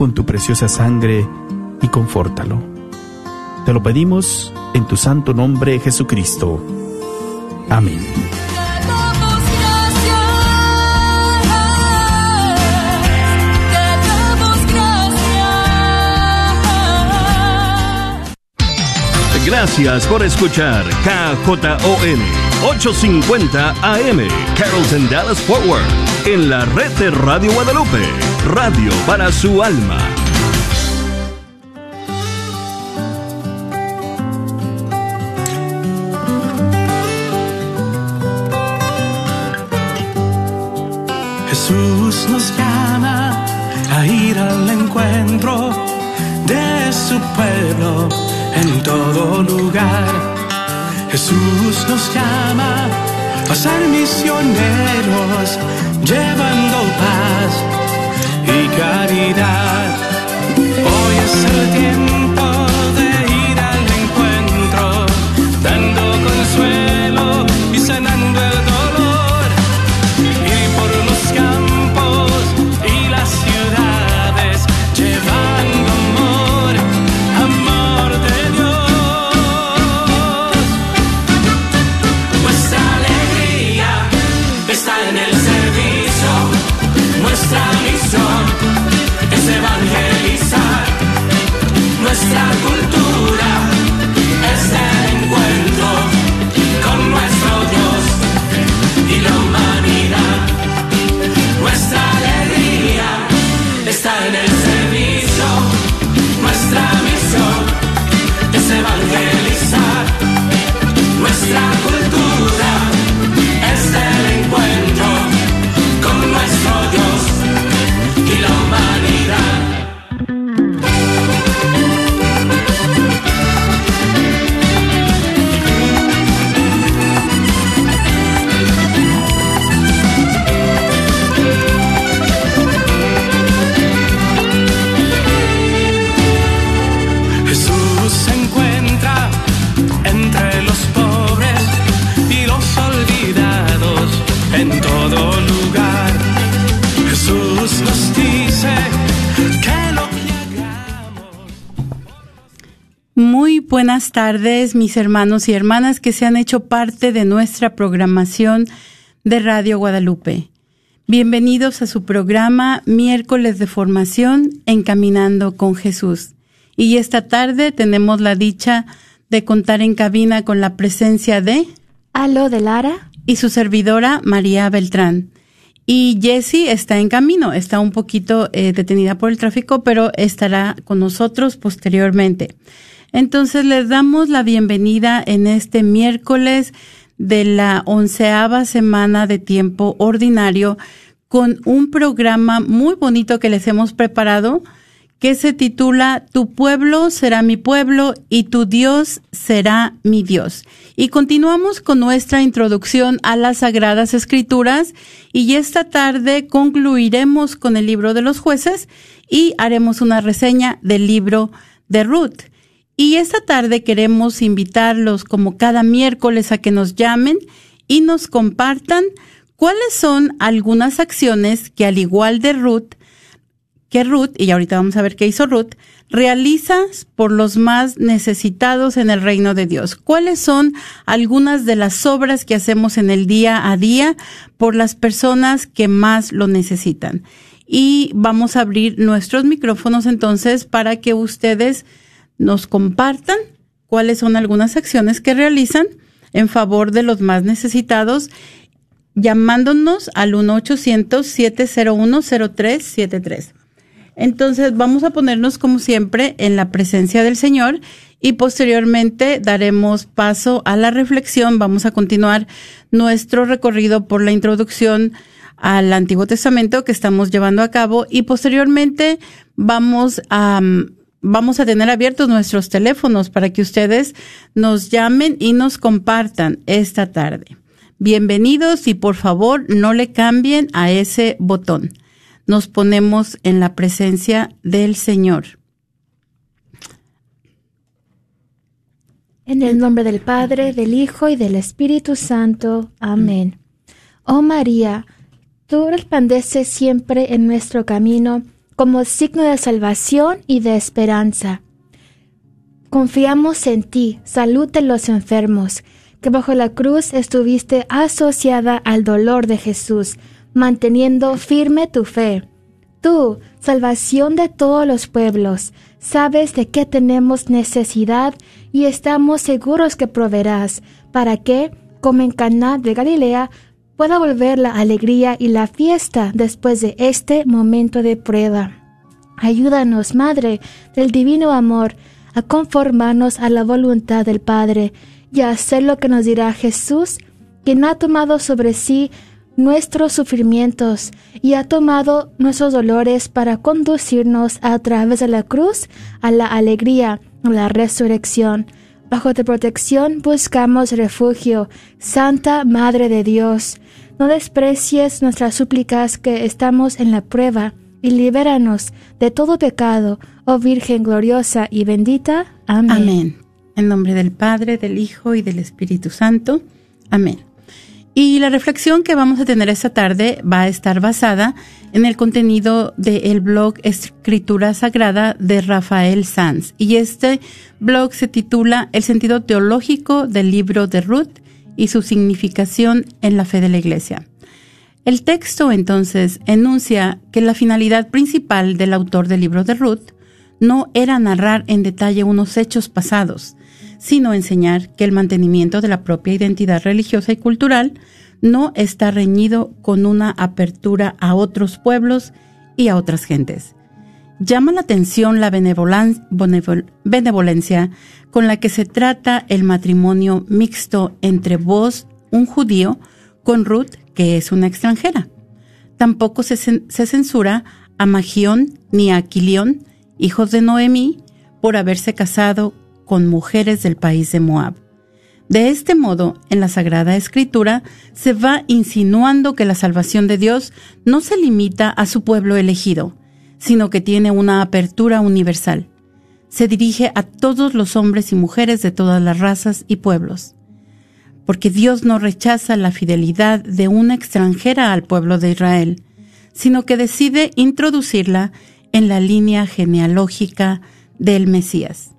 con tu preciosa sangre y confórtalo. Te lo pedimos en tu santo nombre, Jesucristo. Amén. Gracias por escuchar KJON 850 AM Carrollton Dallas Forward en la red de Radio Guadalupe, radio para su alma. Jesús nos llama a ir al encuentro de su pueblo en todo lugar. Jesús nos llama a ser misioneros, llevando paz y caridad. Hoy es el tiempo buenas tardes, mis hermanos y hermanas que se han hecho parte de nuestra programación de Radio Guadalupe. Bienvenidos a su programa Miércoles de Formación Encaminando con Jesús. Y esta tarde tenemos la dicha de contar en cabina con la presencia de Aló de Lara. y su servidora María Beltrán. Y Jessie está en camino, está un poquito eh, detenida por el tráfico, pero estará con nosotros posteriormente. Entonces les damos la bienvenida en este miércoles de la onceava semana de tiempo ordinario con un programa muy bonito que les hemos preparado que se titula Tu pueblo será mi pueblo y tu Dios será mi Dios. Y continuamos con nuestra introducción a las Sagradas Escrituras y esta tarde concluiremos con el libro de los jueces y haremos una reseña del libro de Ruth. Y esta tarde queremos invitarlos como cada miércoles a que nos llamen y nos compartan cuáles son algunas acciones que al igual de Ruth, que Ruth, y ahorita vamos a ver qué hizo Ruth, realizas por los más necesitados en el reino de Dios. ¿Cuáles son algunas de las obras que hacemos en el día a día por las personas que más lo necesitan? Y vamos a abrir nuestros micrófonos entonces para que ustedes nos compartan cuáles son algunas acciones que realizan en favor de los más necesitados llamándonos al 1-800-701-0373. Entonces vamos a ponernos como siempre en la presencia del Señor y posteriormente daremos paso a la reflexión. Vamos a continuar nuestro recorrido por la introducción al Antiguo Testamento que estamos llevando a cabo y posteriormente vamos a vamos a tener abiertos nuestros teléfonos para que ustedes nos llamen y nos compartan esta tarde. Bienvenidos y por favor no le cambien a ese botón. Nos ponemos en la presencia del Señor. En el nombre del Padre, del Hijo y del Espíritu Santo. Amén. Oh María, tú resplandeces siempre en nuestro camino como signo de salvación y de esperanza. Confiamos en ti, salud de los enfermos, que bajo la cruz estuviste asociada al dolor de Jesús, manteniendo firme tu fe. Tú, salvación de todos los pueblos, sabes de qué tenemos necesidad y estamos seguros que proveerás, para que, como en Caná de Galilea, pueda volver la alegría y la fiesta después de este momento de prueba. Ayúdanos, Madre del Divino Amor, a conformarnos a la voluntad del Padre y a hacer lo que nos dirá Jesús, quien ha tomado sobre sí nuestros sufrimientos y ha tomado nuestros dolores para conducirnos a través de la cruz a la alegría, a la resurrección. Bajo tu protección buscamos refugio, Santa Madre de Dios. No desprecies nuestras súplicas que estamos en la prueba y libéranos de todo pecado, oh Virgen gloriosa y bendita. Amén. Amén. En nombre del Padre, del Hijo y del Espíritu Santo. Amén. Y la reflexión que vamos a tener esta tarde va a estar basada en el contenido del blog Escritura Sagrada de Rafael Sanz. Y este blog se titula El sentido teológico del libro de Ruth y su significación en la fe de la Iglesia. El texto entonces enuncia que la finalidad principal del autor del libro de Ruth no era narrar en detalle unos hechos pasados, sino enseñar que el mantenimiento de la propia identidad religiosa y cultural no está reñido con una apertura a otros pueblos y a otras gentes. Llama la atención la benevolencia con la que se trata el matrimonio mixto entre vos, un judío, con Ruth, que es una extranjera. Tampoco se, censura a Magión ni a Aquilión, hijos de Noemí, por haberse casado con mujeres del país de Moab. De este modo, en la Sagrada Escritura se va insinuando que la salvación de Dios no se limita a su pueblo elegido, sino que tiene una apertura universal. Se dirige a todos los hombres y mujeres de todas las razas y pueblos. Porque Dios no rechaza la fidelidad de una extranjera al pueblo de Israel, sino que decide introducirla en la línea genealógica del Mesías.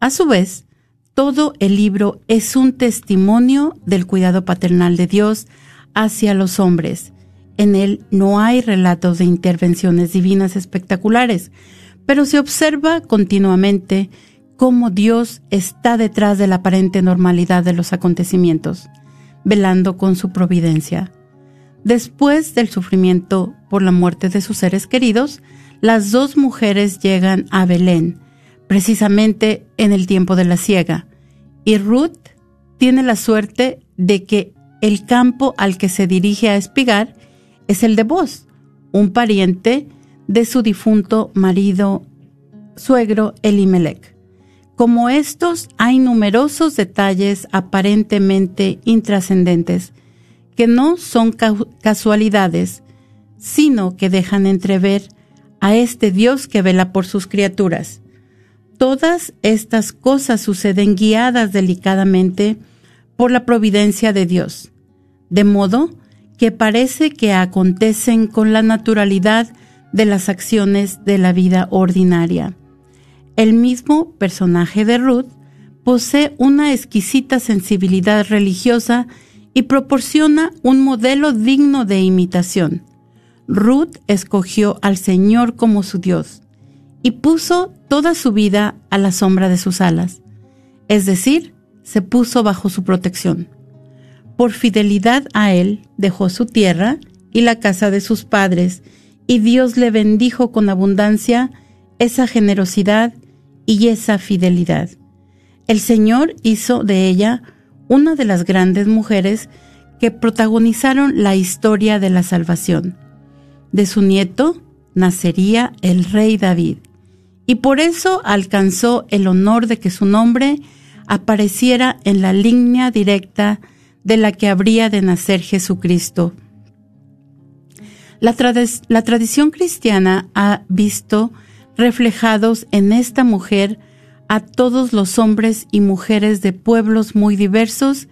A su vez, todo el libro es un testimonio del cuidado paternal de Dios hacia los hombres. En él no hay relatos de intervenciones divinas espectaculares, pero se observa continuamente cómo Dios está detrás de la aparente normalidad de los acontecimientos, velando con su providencia. Después del sufrimiento por la muerte de sus seres queridos, las dos mujeres llegan a Belén, precisamente en el tiempo de la siega, y Ruth tiene la suerte de que el campo al que se dirige a espigar es el de Boz, un pariente de su difunto marido suegro Elimelech. Como estos, hay numerosos detalles aparentemente intrascendentes que no son casualidades, sino que dejan entrever a este Dios que vela por sus criaturas Todas estas cosas suceden guiadas delicadamente por la providencia de Dios, de modo que parece que acontecen con la naturalidad de las acciones de la vida ordinaria. El mismo personaje de Ruth posee una exquisita sensibilidad religiosa y proporciona un modelo digno de imitación. Ruth escogió al Señor como su Dios y puso toda su vida a la sombra de sus alas, es decir, se puso bajo su protección. Por fidelidad a él dejó su tierra y la casa de sus padres, y Dios le bendijo con abundancia esa generosidad y esa fidelidad. El Señor hizo de ella una de las grandes mujeres que protagonizaron la historia de la salvación. De su nieto nacería el rey David y por eso alcanzó el honor de que su nombre apareciera en la línea directa de la que habría de nacer Jesucristo. La, tradición cristiana ha visto reflejados en esta mujer a todos los hombres y mujeres de pueblos muy diversos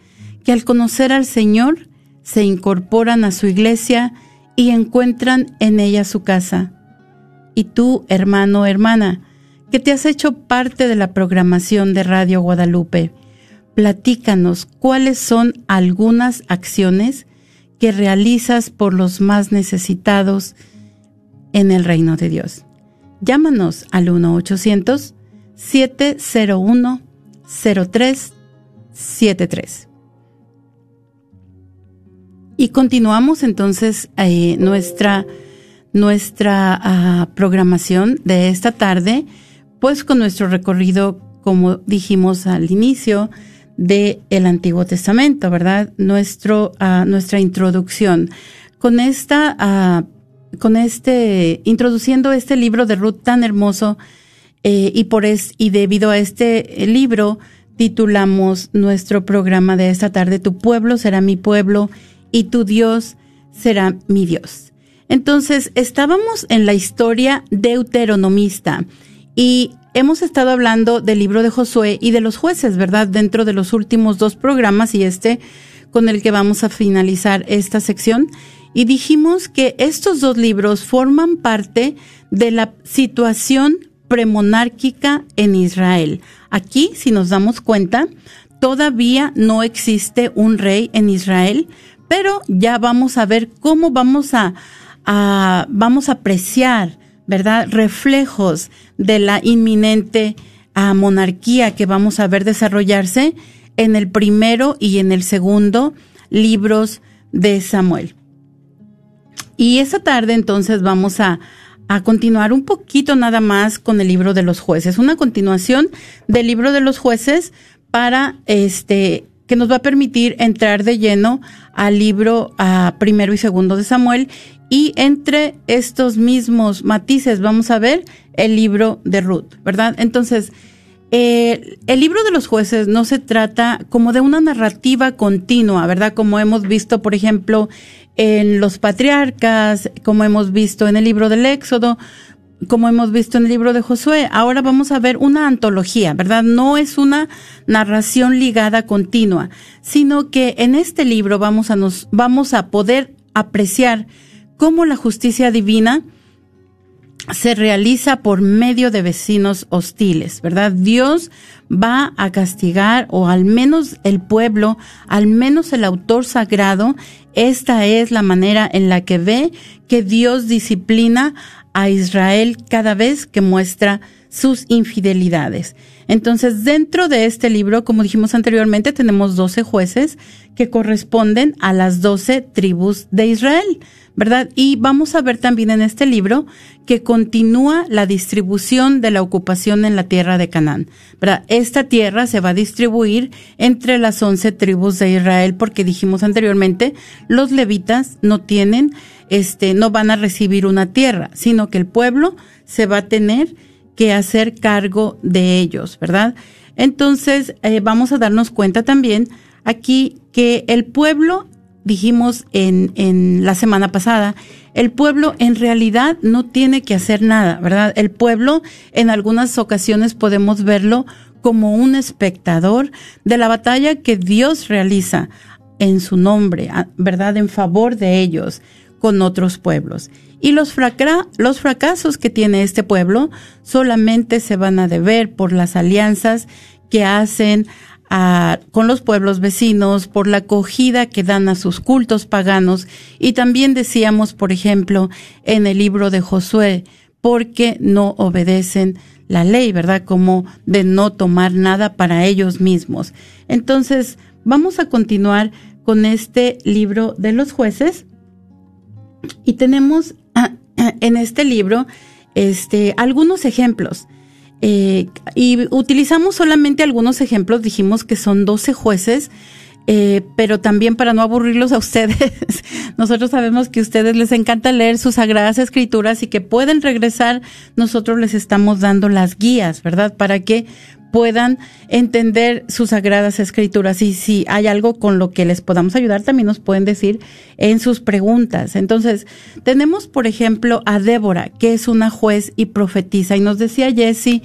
que al conocer al Señor se incorporan a su iglesia y encuentran en ella su casa. y tú, hermano hermana, que te has hecho parte de la programación de Radio Guadalupe, platícanos cuáles son algunas acciones que realizas por los más necesitados en el reino de Dios. Llámanos al 1-800-701-0373. Y continuamos entonces eh, nuestra, nuestra ah, programación de esta tarde, pues con nuestro recorrido, como dijimos al inicio, de el Antiguo Testamento, ¿verdad? Nuestro, ah, nuestra introducción. Con esta, ah, con este, introduciendo este libro de Ruth tan hermoso, eh, y por es, y debido a este libro, titulamos nuestro programa de esta tarde, Tu pueblo será mi pueblo y tu Dios será mi Dios. Entonces, estábamos en la historia deuteronomista y hemos estado hablando del libro de Josué y de los jueces, ¿verdad? Dentro de los últimos dos programas y este con el que vamos a finalizar esta sección. Y dijimos que estos dos libros forman parte de la situación premonárquica en Israel. Aquí, si nos damos cuenta, todavía no existe un rey en Israel, pero ya vamos a ver cómo vamos a, vamos a apreciar, ¿verdad? Reflejos de la inminente ah, monarquía que vamos a ver desarrollarse en el primero y en el segundo libros de Samuel. Y esa tarde entonces vamos a, a continuar un poquito nada más con el libro de los jueces, una continuación del libro de los jueces para este que nos va a permitir entrar de lleno al libro a primero y segundo de Samuel y entre estos mismos matices vamos a ver el libro de Ruth, ¿verdad? Entonces, eh, el libro de los jueces no se trata como de una narrativa continua, ¿verdad? Como hemos visto, por ejemplo, en los patriarcas, como hemos visto en el libro del Éxodo, como hemos visto en el libro de Josué. Ahora vamos a ver una antología, ¿verdad? No es una narración ligada continua, sino que en este libro vamos a nos vamos a poder apreciar cómo la justicia divina se realiza por medio de vecinos hostiles, ¿verdad? Dios va a castigar, o al menos el pueblo, al menos el autor sagrado, esta es la manera en la que ve que Dios disciplina a Israel cada vez que muestra sus infidelidades. Entonces, dentro de este libro, como dijimos anteriormente, tenemos 12 jueces que corresponden a las 12 tribus de Israel, ¿verdad? Y vamos a ver también en este libro que continúa la distribución de la ocupación en la tierra de Canaán, ¿verdad? Esta tierra se va a distribuir entre las 11 tribus de Israel porque dijimos anteriormente, los levitas no tienen este, no van a recibir una tierra, sino que el pueblo se va a tener que hacer cargo de ellos, ¿verdad? Entonces, eh, vamos a darnos cuenta también aquí que el pueblo, dijimos en, en la semana pasada, el pueblo en realidad no tiene que hacer nada, ¿verdad? El pueblo en algunas ocasiones podemos verlo como un espectador de la batalla que Dios realiza en su nombre, ¿verdad? En favor de ellos con otros pueblos. Y los, fracasos que tiene este pueblo solamente se van a deber por las alianzas que hacen con los pueblos vecinos, por la acogida que dan a sus cultos paganos. Y también decíamos, por ejemplo, en el libro de Josué, porque no obedecen la ley, ¿verdad? Como de no tomar nada para ellos mismos. Entonces, vamos a continuar con este libro de los jueces y tenemos ah, en este libro este, algunos ejemplos. Eh, y utilizamos solamente algunos ejemplos, dijimos que son 12 jueces, eh, pero también para no aburrirlos a ustedes, nosotros sabemos que a ustedes les encanta leer sus sagradas escrituras y que pueden regresar, nosotros les estamos dando las guías, ¿verdad? Para que puedan entender sus sagradas escrituras y si hay algo con lo que les podamos ayudar, también nos pueden decir en sus preguntas. Entonces, tenemos, por ejemplo, a Débora, que es una juez y profetiza, y nos decía Jessie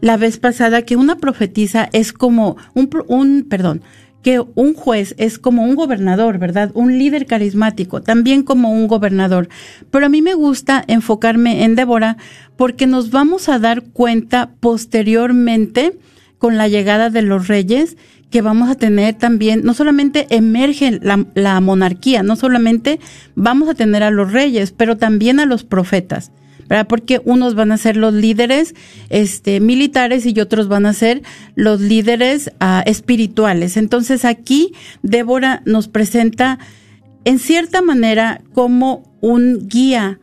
la vez pasada que una profetisa es como un, un perdón, que un juez es como un gobernador, ¿verdad? Un líder carismático, también como un gobernador. Pero a mí me gusta enfocarme en Débora porque nos vamos a dar cuenta posteriormente con la llegada de los reyes que vamos a tener también, no solamente emerge la, la monarquía, no solamente vamos a tener a los reyes, pero también a los profetas. Porque unos van a ser los líderes este, militares y otros van a ser los líderes ah, espirituales. Entonces aquí Débora nos presenta en cierta manera como un guía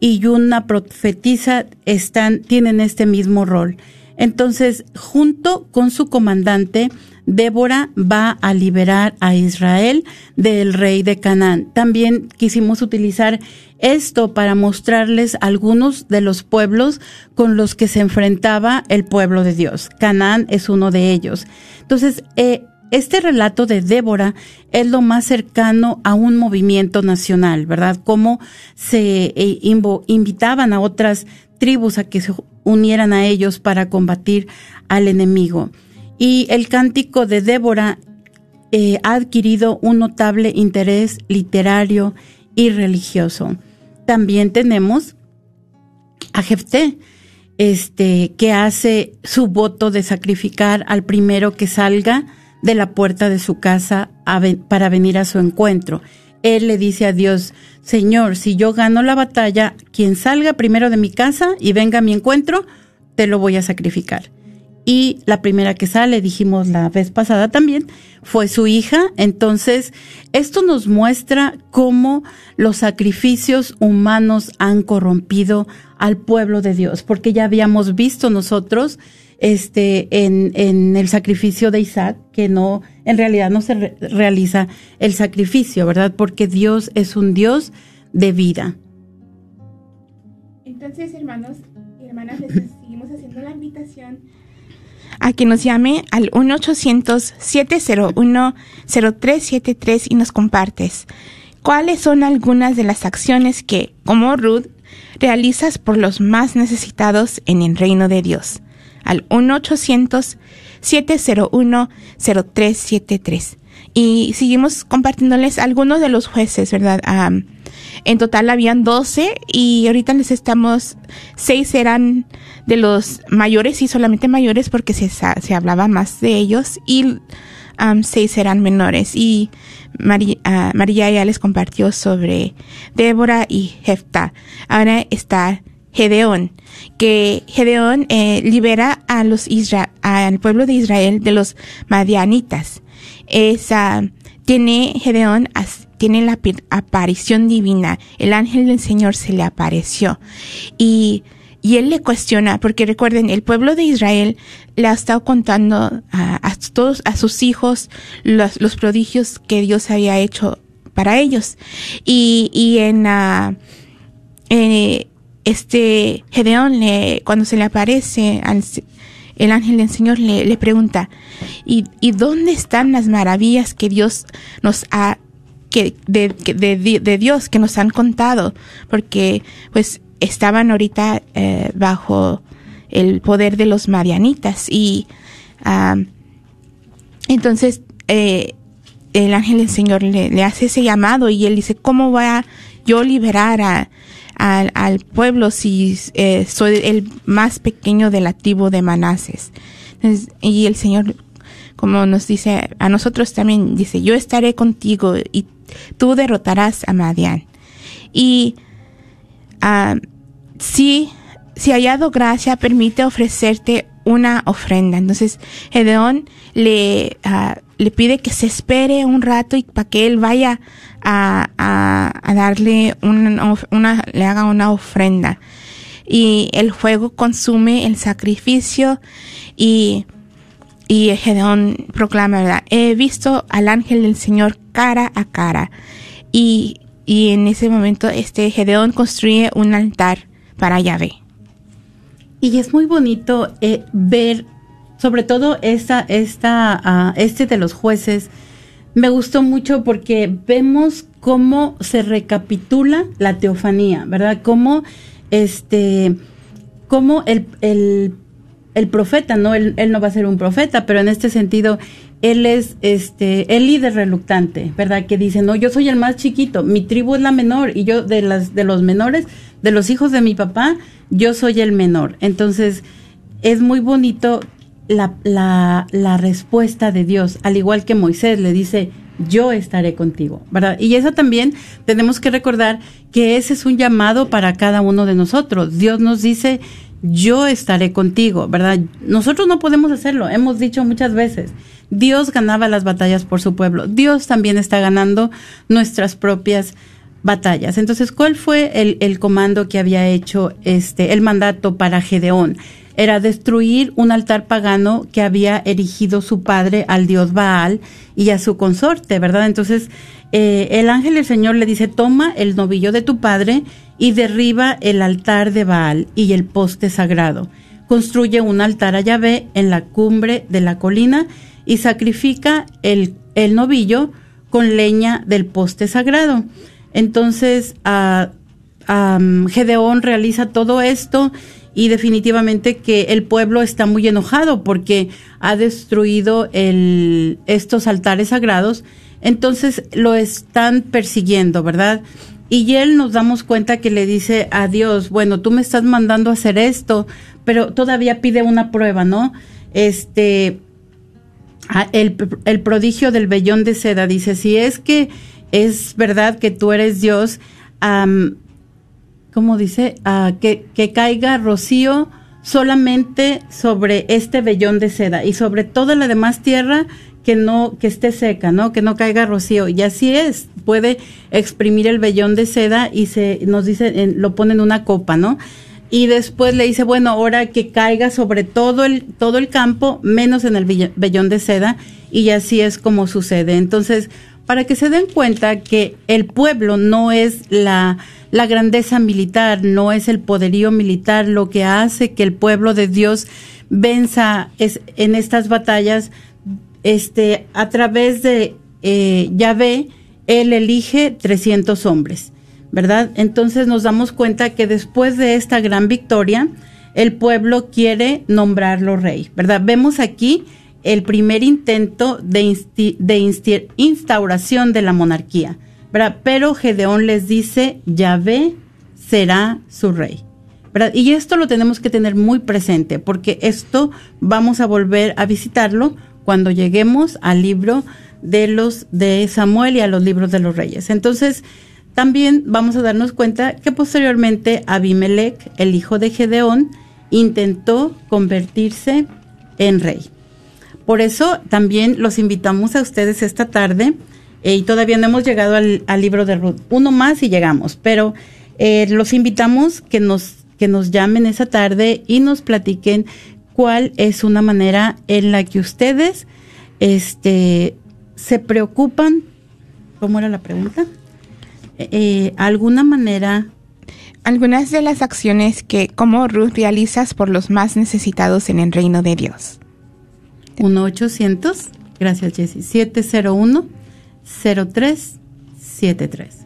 y una profetisa están, tienen este mismo rol. Entonces, junto con su comandante, Débora va a liberar a Israel del rey de Canaán. También quisimos utilizar esto para mostrarles algunos de los pueblos con los que se enfrentaba el pueblo de Dios. Canaán es uno de ellos. Entonces, eh, este relato de Débora es lo más cercano a un movimiento nacional, ¿verdad? Cómo se eh, invitaban a otras tribus a que se unieran a ellos para combatir al enemigo. Y el cántico de Débora eh, ha adquirido un notable interés literario y religioso. También tenemos a Jefté, este, que hace su voto de sacrificar al primero que salga de la puerta de su casa para venir a su encuentro. Él le dice a Dios, Señor, si yo gano la batalla, quien salga primero de mi casa y venga a mi encuentro, te lo voy a sacrificar y la primera que sale, dijimos la vez pasada también, fue su hija. Entonces, esto nos muestra cómo los sacrificios humanos han corrompido al pueblo de Dios, porque ya habíamos visto nosotros este en, el sacrificio de Isaac que no en realidad no se realiza el sacrificio, ¿verdad? Porque Dios es un Dios de vida. Entonces, hermanos y hermanas, seguimos haciendo la invitación a que nos llame al 1-800-701-0373 y nos compartes cuáles son algunas de las acciones que, como Ruth, realizas por los más necesitados en el reino de Dios. Al 1-800-701-0373. Y seguimos compartiéndoles algunos de los jueces, ¿verdad? en total habían 12 y ahorita les estamos, seis eran de los mayores y solamente mayores porque se, se hablaba más de ellos y um, seis eran menores. Y María, uh, María ya les compartió sobre Débora y Jefta. Ahora está Gedeón, que Gedeón eh, libera a los Isra al pueblo de Israel de los madianitas. Esa, tiene Gedeón, tiene la aparición divina. El ángel del Señor se le apareció. Y y él le cuestiona, porque recuerden, el pueblo de Israel le ha estado contando a, todos, a sus hijos, los, prodigios que Dios había hecho para ellos. Y, y en, uh, este Gedeón, le, cuando se le aparece el ángel del Señor, le, le pregunta, ¿y, ¿y dónde están las maravillas que Dios nos ha que de, de, de, Dios que nos han contado, porque pues estaban ahorita eh, bajo el poder de los marianitas y entonces eh, el ángel del Señor le, hace ese llamado y él dice, ¿cómo voy a yo liberar a, al pueblo si eh, soy el más pequeño de la tribu de Manases? y el Señor, como nos dice a nosotros también, dice, yo estaré contigo y tú derrotarás a Madian. Y uh, si, si hallado gracia, permite ofrecerte una ofrenda. Entonces, Gedeón le, ah, pide que se espere un rato y para que él vaya a, darle una, una, le haga una ofrenda. Y el fuego consume el sacrificio y, y Gedeón proclama, ¿verdad? He visto al ángel del Señor cara a cara. Y, y en ese momento, este Gedeón construye un altar para Yahvé. Y es muy bonito eh, ver, sobre todo esta, esta, uh, este de los jueces, me gustó mucho porque vemos cómo se recapitula la teofanía, ¿verdad? Cómo este, cómo el, el el profeta, ¿no? Él, él, no va a ser un profeta, pero en este sentido, él es este, el líder reluctante, ¿verdad? Que dice, no, yo soy el más chiquito, mi tribu es la menor, y yo de las, de los menores, de los hijos de mi papá, yo soy el menor. Entonces, es muy bonito la, la, la respuesta de Dios, al igual que Moisés le dice, yo estaré contigo, ¿verdad? Y eso también tenemos que recordar que ese es un llamado para cada uno de nosotros. Dios nos dice, yo estaré contigo, ¿verdad? Nosotros no podemos hacerlo, hemos dicho muchas veces. Dios ganaba las batallas por su pueblo. Dios también está ganando nuestras propias batallas. Entonces, ¿cuál fue el, comando que había hecho este, el mandato para Gedeón? Era destruir un altar pagano que había erigido su padre al dios Baal y a su consorte, ¿verdad? Entonces, eh, el ángel del Señor le dice, toma el novillo de tu padre y derriba el altar de Baal y el poste sagrado. Construye un altar a Yahvé en la cumbre de la colina y sacrifica el, novillo con leña del poste sagrado. Entonces, a Gedeón realiza todo esto y definitivamente que el pueblo está muy enojado porque ha destruido estos altares sagrados, entonces lo están persiguiendo, ¿verdad? Y él nos damos cuenta que le dice a Dios, bueno, tú me estás mandando a hacer esto, pero todavía pide una prueba, ¿no? Este, el, el prodigio del vellón de seda dice, si es que es verdad que tú eres Dios, um, ¿cómo dice? Ah, que, que caiga rocío solamente sobre este vellón de seda y sobre toda la demás tierra que no que esté seca, ¿no? Que no caiga rocío y así es, puede exprimir el vellón de seda y se nos dice lo pone en una copa, ¿no? Y después le dice, bueno, ahora que caiga sobre todo el todo el campo menos en el vellón de seda y así es como sucede. Entonces, para que se den cuenta que el pueblo no es la la grandeza militar, no es el poderío militar lo que hace que el pueblo de Dios venza es, en estas batallas este, a través de eh, Yahvé, él elige 300 hombres, ¿verdad? Entonces nos damos cuenta que después de esta gran victoria, el pueblo quiere nombrarlo rey, ¿verdad? Vemos aquí el primer intento de, instauración de la monarquía. Pero Gedeón les dice, Yahvé será su rey. Y esto lo tenemos que tener muy presente, porque esto vamos a volver a visitarlo cuando lleguemos al libro de los de Samuel y a los libros de los reyes. Entonces, también vamos a darnos cuenta que posteriormente Abimelech, el hijo de Gedeón, intentó convertirse en rey. Por eso también los invitamos a ustedes esta tarde eh, y todavía no hemos llegado al, libro de Ruth. Uno más y llegamos, pero eh, los invitamos que nos, que nos llamen esa tarde y nos platiquen cuál es una manera en la que ustedes este, se preocupan. ¿Cómo era la pregunta? Eh, ¿Alguna manera algunas de las acciones que como Ruth realizas por los más necesitados en el reino de Dios. 1-800, gracias Jessy, 701 0373.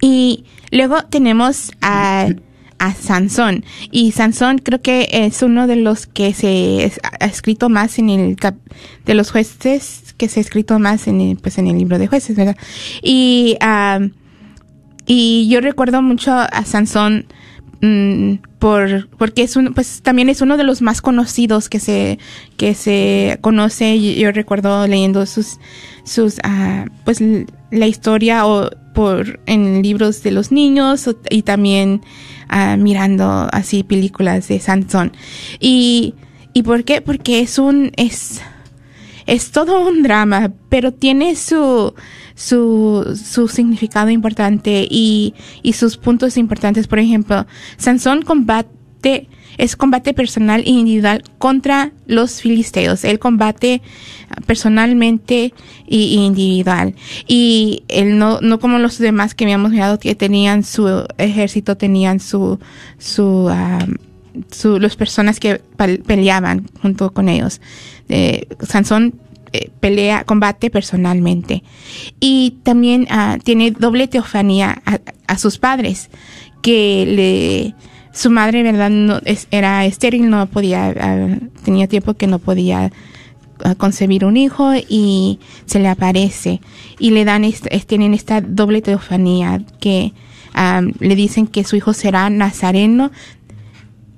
Y luego tenemos a, a Sansón. Y Sansón creo que es uno de los que se ha escrito más en el de los jueces que se ha escrito más en el, pues en el libro de jueces, ¿verdad? Y, y yo recuerdo mucho a Sansón mm, por porque es un pues también es uno de los más conocidos que se que se conoce. Yo recuerdo leyendo sus sus uh, pues la historia o por en libros de los niños y también uh, mirando así películas de Sansón. Y y por qué porque es un es es todo un drama pero tiene su su, su significado importante y, y sus puntos importantes. Por ejemplo, Sansón combate, es combate personal e individual contra los filisteos. Él combate personalmente y, individual. Y él no, no como los demás que habíamos mirado que tenían su ejército, tenían su, su, su los personas que peleaban junto con ellos. Eh, Sansón pelea, combate personalmente. Y también ah, tiene doble teofanía a, sus padres, que le su madre, ¿verdad? No, era estéril, no podía, ah, tenía tiempo que no podía ah, concebir un hijo y se le aparece y le dan, est- es- tienen esta doble teofanía que le dicen que su hijo será nazareno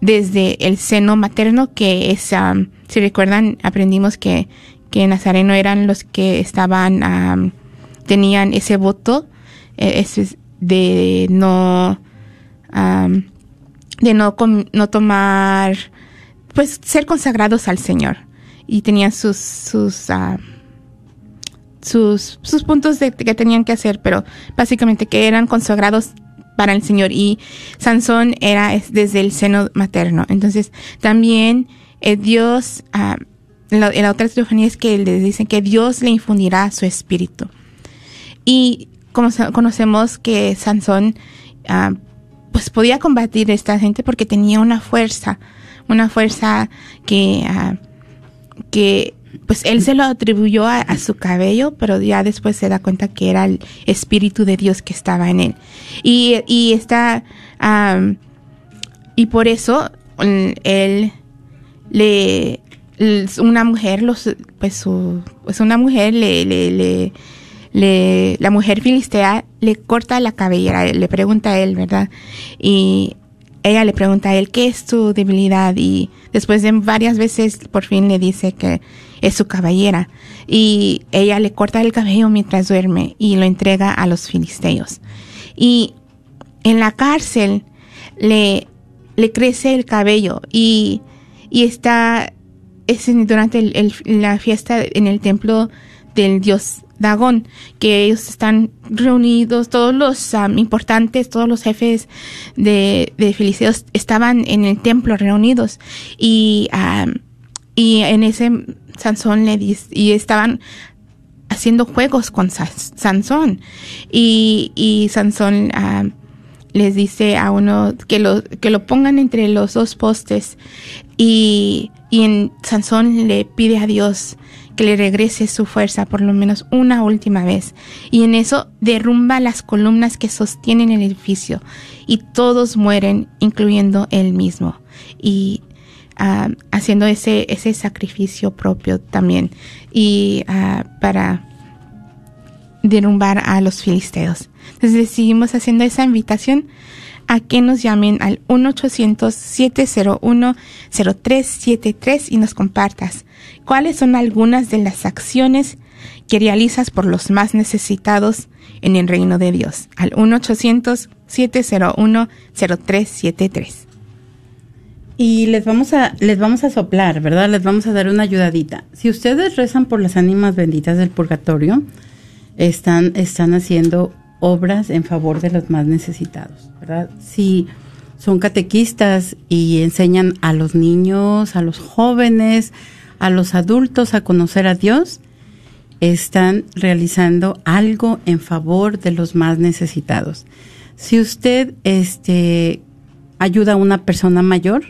desde el seno materno, que es, ah, si recuerdan, aprendimos que, que nazareno eran los que estaban, ah, tenían ese voto eh, de no, ah, de no, com- no tomar, pues ser consagrados al Señor. Y tenían sus, sus, ah, sus, sus puntos de, que tenían que hacer, pero básicamente que eran consagrados para el Señor. Y Sansón era es desde el seno materno. Entonces, también eh, Dios, ah, la, otra teofanía es que les dicen que Dios le infundirá su espíritu. Y como conocemos que Sansón, ah, pues podía combatir a esta gente porque tenía una fuerza, una fuerza que, ah, que pues él se lo atribuyó a, su cabello, pero ya después se da cuenta que era el espíritu de Dios que estaba en él. Y, está, y por eso mm, él le, una mujer, los, pues su, pues una mujer le, le, le, le- la mujer filistea le corta la cabellera, le pregunta a él, ¿verdad? Y ella le pregunta a él, ¿qué es tu debilidad? Y después de varias veces por fin le dice que es su cabellera. Y ella le corta el cabello mientras duerme y lo entrega a los filisteos. Y en la cárcel le, le crece el cabello y, y está es durante la fiesta en el templo del dios Dagón, que ellos están reunidos, todos los importantes, todos los jefes de, de estaban en el templo reunidos y, y en ese Sansón le dice, y estaban haciendo juegos con Sa- Sansón. Y, y Sansón les dice a uno que lo, que lo pongan entre los dos postes y, y en Sansón le pide a Dios que le regrese su fuerza por lo menos una última vez. Y en eso derrumba las columnas que sostienen el edificio y todos mueren, incluyendo él mismo. Y ah, haciendo ese, ese sacrificio propio también. Y ah, para derrumbar a los filisteos. Entonces seguimos haciendo esa invitación a que nos llamen al 1-800-701-0373 y nos compartas cuáles son algunas de las acciones que realizas por los más necesitados en el reino de Dios. Al 1-800-701-0373. Y les vamos a les vamos a soplar, ¿verdad? Les vamos a dar una ayudadita. Si ustedes rezan por las ánimas benditas del purgatorio, están están haciendo obras en favor de los más necesitados, ¿verdad? Si son catequistas y enseñan a los niños, a los jóvenes, a los adultos a conocer a Dios, están realizando algo en favor de los más necesitados. Si usted este ayuda a una persona mayor,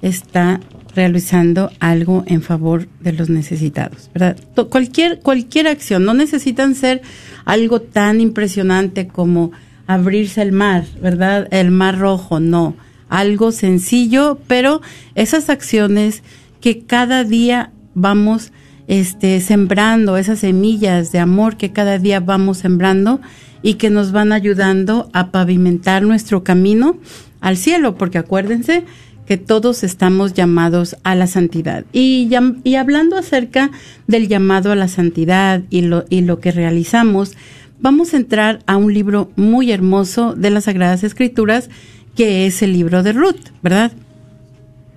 está realizando algo en favor de los necesitados, ¿verdad? Cualquier, cualquier acción, no necesitan ser algo tan impresionante como abrirse el mar, ¿verdad? El mar rojo, no. Algo sencillo, pero esas acciones que cada día vamos este, sembrando, esas semillas de amor que cada día vamos sembrando y que nos van ayudando a pavimentar nuestro camino al cielo, porque acuérdense que todos estamos llamados a la santidad. Y, y hablando acerca del llamado a la santidad y lo, y lo que realizamos, vamos a entrar a un libro muy hermoso de las Sagradas Escrituras, que es el libro de Ruth, ¿verdad?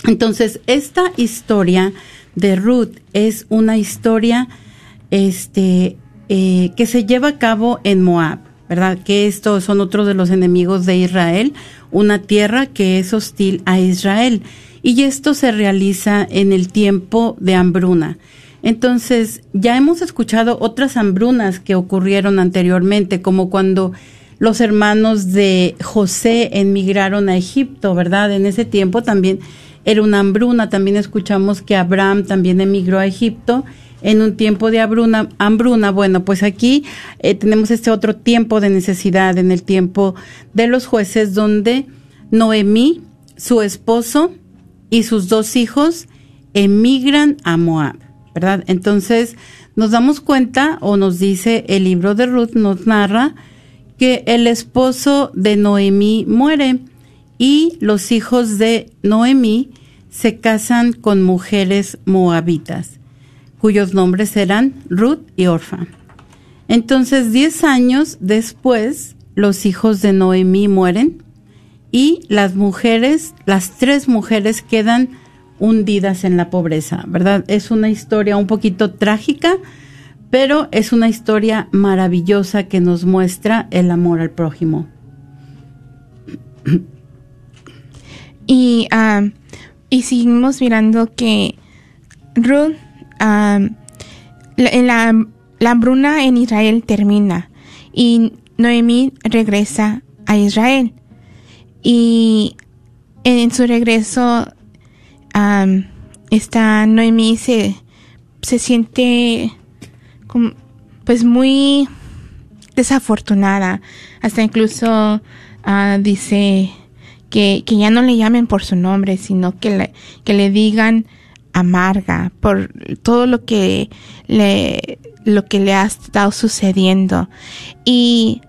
Entonces, esta historia de Ruth es una historia este, eh, que se lleva a cabo en Moab, ¿verdad? Que estos son otros de los enemigos de Israel, una tierra que es hostil a Israel. Y esto se realiza en el tiempo de hambruna. Entonces, ya hemos escuchado otras hambrunas que ocurrieron anteriormente, como cuando los hermanos de José emigraron a Egipto, ¿verdad? En ese tiempo también era una hambruna. También escuchamos que Abraham también emigró a Egipto en un tiempo de hambruna. Bueno, pues aquí eh, tenemos este otro tiempo de necesidad, en el tiempo de los jueces, donde Noemí su esposo y sus dos hijos emigran a Moab, ¿verdad? Entonces nos damos cuenta o nos dice el libro de Ruth, nos narra que el esposo de Noemí muere y los hijos de Noemí se casan con mujeres moabitas, cuyos nombres eran Ruth y Orfa. Entonces, diez años después, los hijos de Noemí mueren y las mujeres, las tres mujeres quedan hundidas en la pobreza, ¿verdad? Es una historia un poquito trágica, pero es una historia maravillosa que nos muestra el amor al prójimo. Y, ah, y seguimos mirando que Ruth, la, la, hambruna en Israel termina y Noemí regresa a Israel. Y en su regreso, esta Noemí se, se siente pues muy desafortunada. Hasta incluso ah, dice que, que, ya no le llamen por su nombre, sino que que le digan amarga por todo lo que le, lo que le ha estado sucediendo. Y,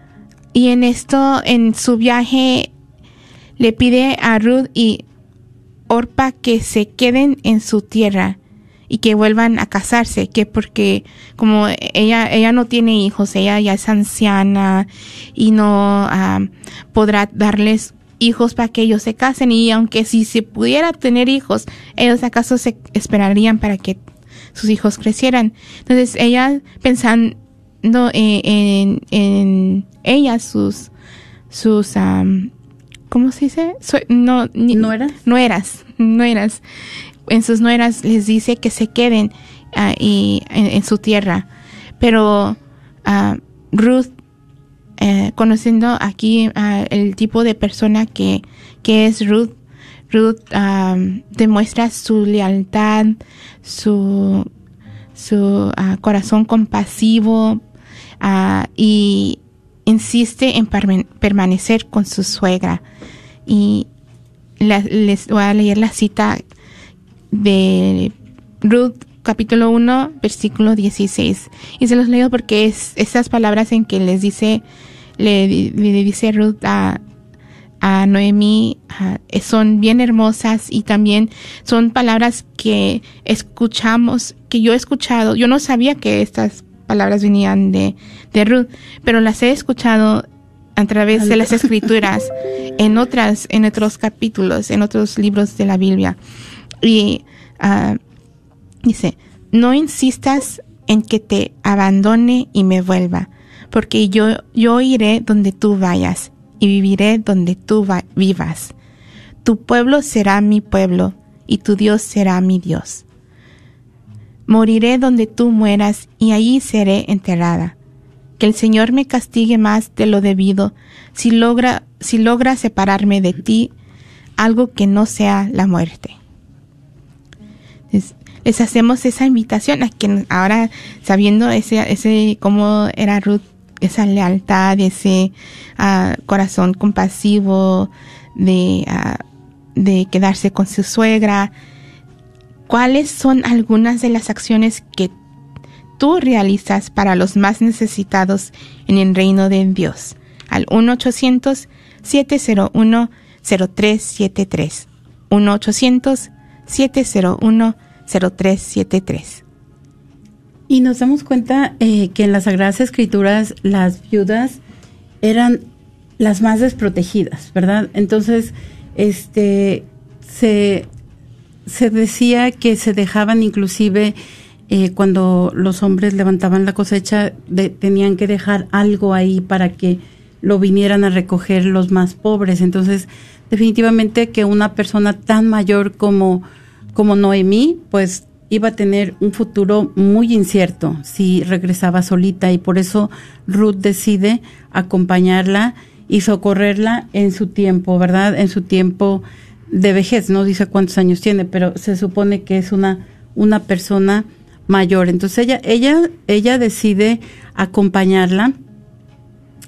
y en esto, en su viaje, le pide a Ruth y Orpa que se queden en su tierra y que vuelvan a casarse, que porque como ella ella no tiene hijos, ella ya es anciana y no podrá darles hijos para que ellos se casen y aunque si se pudiera tener hijos, ellos acaso se esperarían para que sus hijos crecieran. Entonces ella pensando en, en, ella, sus, sus ¿cómo se dice? no, no eras. No eras, no eras. En sus nueras les dice que se queden uh, y, en, su tierra. Pero uh, Ruth, eh, conociendo aquí uh, el tipo de persona que, que es Ruth, Ruth demuestra su lealtad, su, su corazón compasivo y insiste en permanecer con su suegra. Y les voy a leer la cita de Ruth capítulo 1, versículo 16. Y se los leo porque es esas palabras en que les dice, le, dice Ruth a, a Noemí, son bien hermosas y también son palabras que escuchamos, que yo he escuchado. Yo no sabía que estas palabras venían de, de Ruth, pero las he escuchado a través de las escrituras en otras, en otros capítulos, en otros libros de la Biblia. Y uh, dice, no insistas en que te abandone y me vuelva, porque yo, yo iré donde tú vayas y viviré donde tú vivas. Tu pueblo será mi pueblo y tu Dios será mi Dios. Moriré donde tú mueras y allí seré enterrada que el Señor me castigue más de lo debido si logra, si logra separarme de ti algo que no sea la muerte. Les, hacemos esa invitación a que ahora sabiendo ese, ese cómo era Ruth, esa lealtad, ese uh, corazón compasivo de, uh, de quedarse con su suegra, ¿cuáles son algunas de las acciones que tú realizas para los más necesitados en el reino de Dios. Al 1-800-701-0373. 1-800-701-0373. Y nos damos cuenta eh, que en las Sagradas Escrituras las viudas eran las más desprotegidas, ¿verdad? Entonces, este, se, decía que se dejaban inclusive eh, cuando los hombres levantaban la cosecha, tenían que dejar algo ahí para que lo vinieran a recoger los más pobres. Entonces, definitivamente que una persona tan mayor como, como Noemí, pues iba a tener un futuro muy incierto si regresaba solita y por eso Ruth decide acompañarla y socorrerla en su tiempo, ¿verdad? En su tiempo de vejez, no dice cuántos años tiene, pero se supone que es una, una persona mayor. Entonces ella, ella, ella decide acompañarla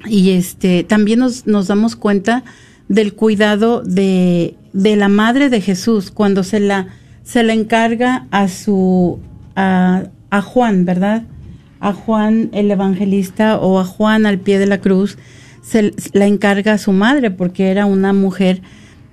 y este también nos, nos damos cuenta del cuidado de, de la madre de Jesús cuando se la se la encarga a su a, a Juan, ¿verdad? A Juan el evangelista o a Juan al pie de la cruz se la encarga a su madre porque era una mujer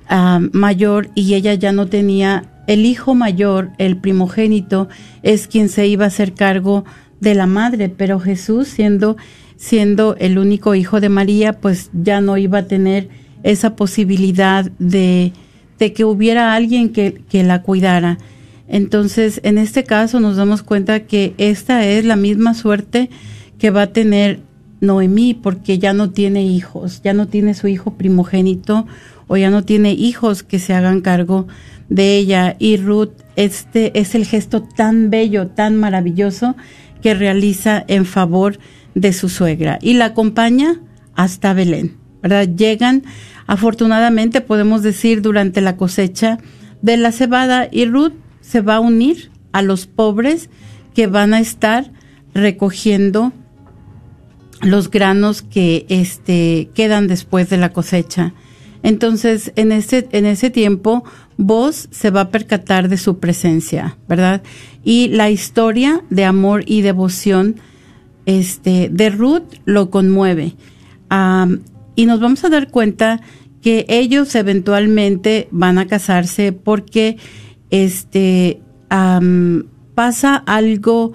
ah, mayor y ella ya no tenía el hijo mayor, el primogénito, es quien se iba a hacer cargo de la madre, pero Jesús siendo siendo el único hijo de María, pues ya no iba a tener esa posibilidad de, de que hubiera alguien que, que la cuidara. Entonces, en este caso nos damos cuenta que esta es la misma suerte que va a tener Noemí porque ya no tiene hijos, ya no tiene su hijo primogénito o ya no tiene hijos que se hagan cargo de ella. Y Ruth, este es el gesto tan bello, tan maravilloso que realiza en favor de su suegra y la acompaña hasta Belén. ¿verdad? Llegan, afortunadamente podemos decir, durante la cosecha de la cebada y Ruth se va a unir a los pobres que van a estar recogiendo los granos que este, quedan después de la cosecha. Entonces, en ese, en ese tiempo, vos se va a percatar de su presencia, ¿verdad? Y la historia de amor y devoción este, de Ruth lo conmueve. y nos vamos a dar cuenta que ellos eventualmente van a casarse porque este, pasa algo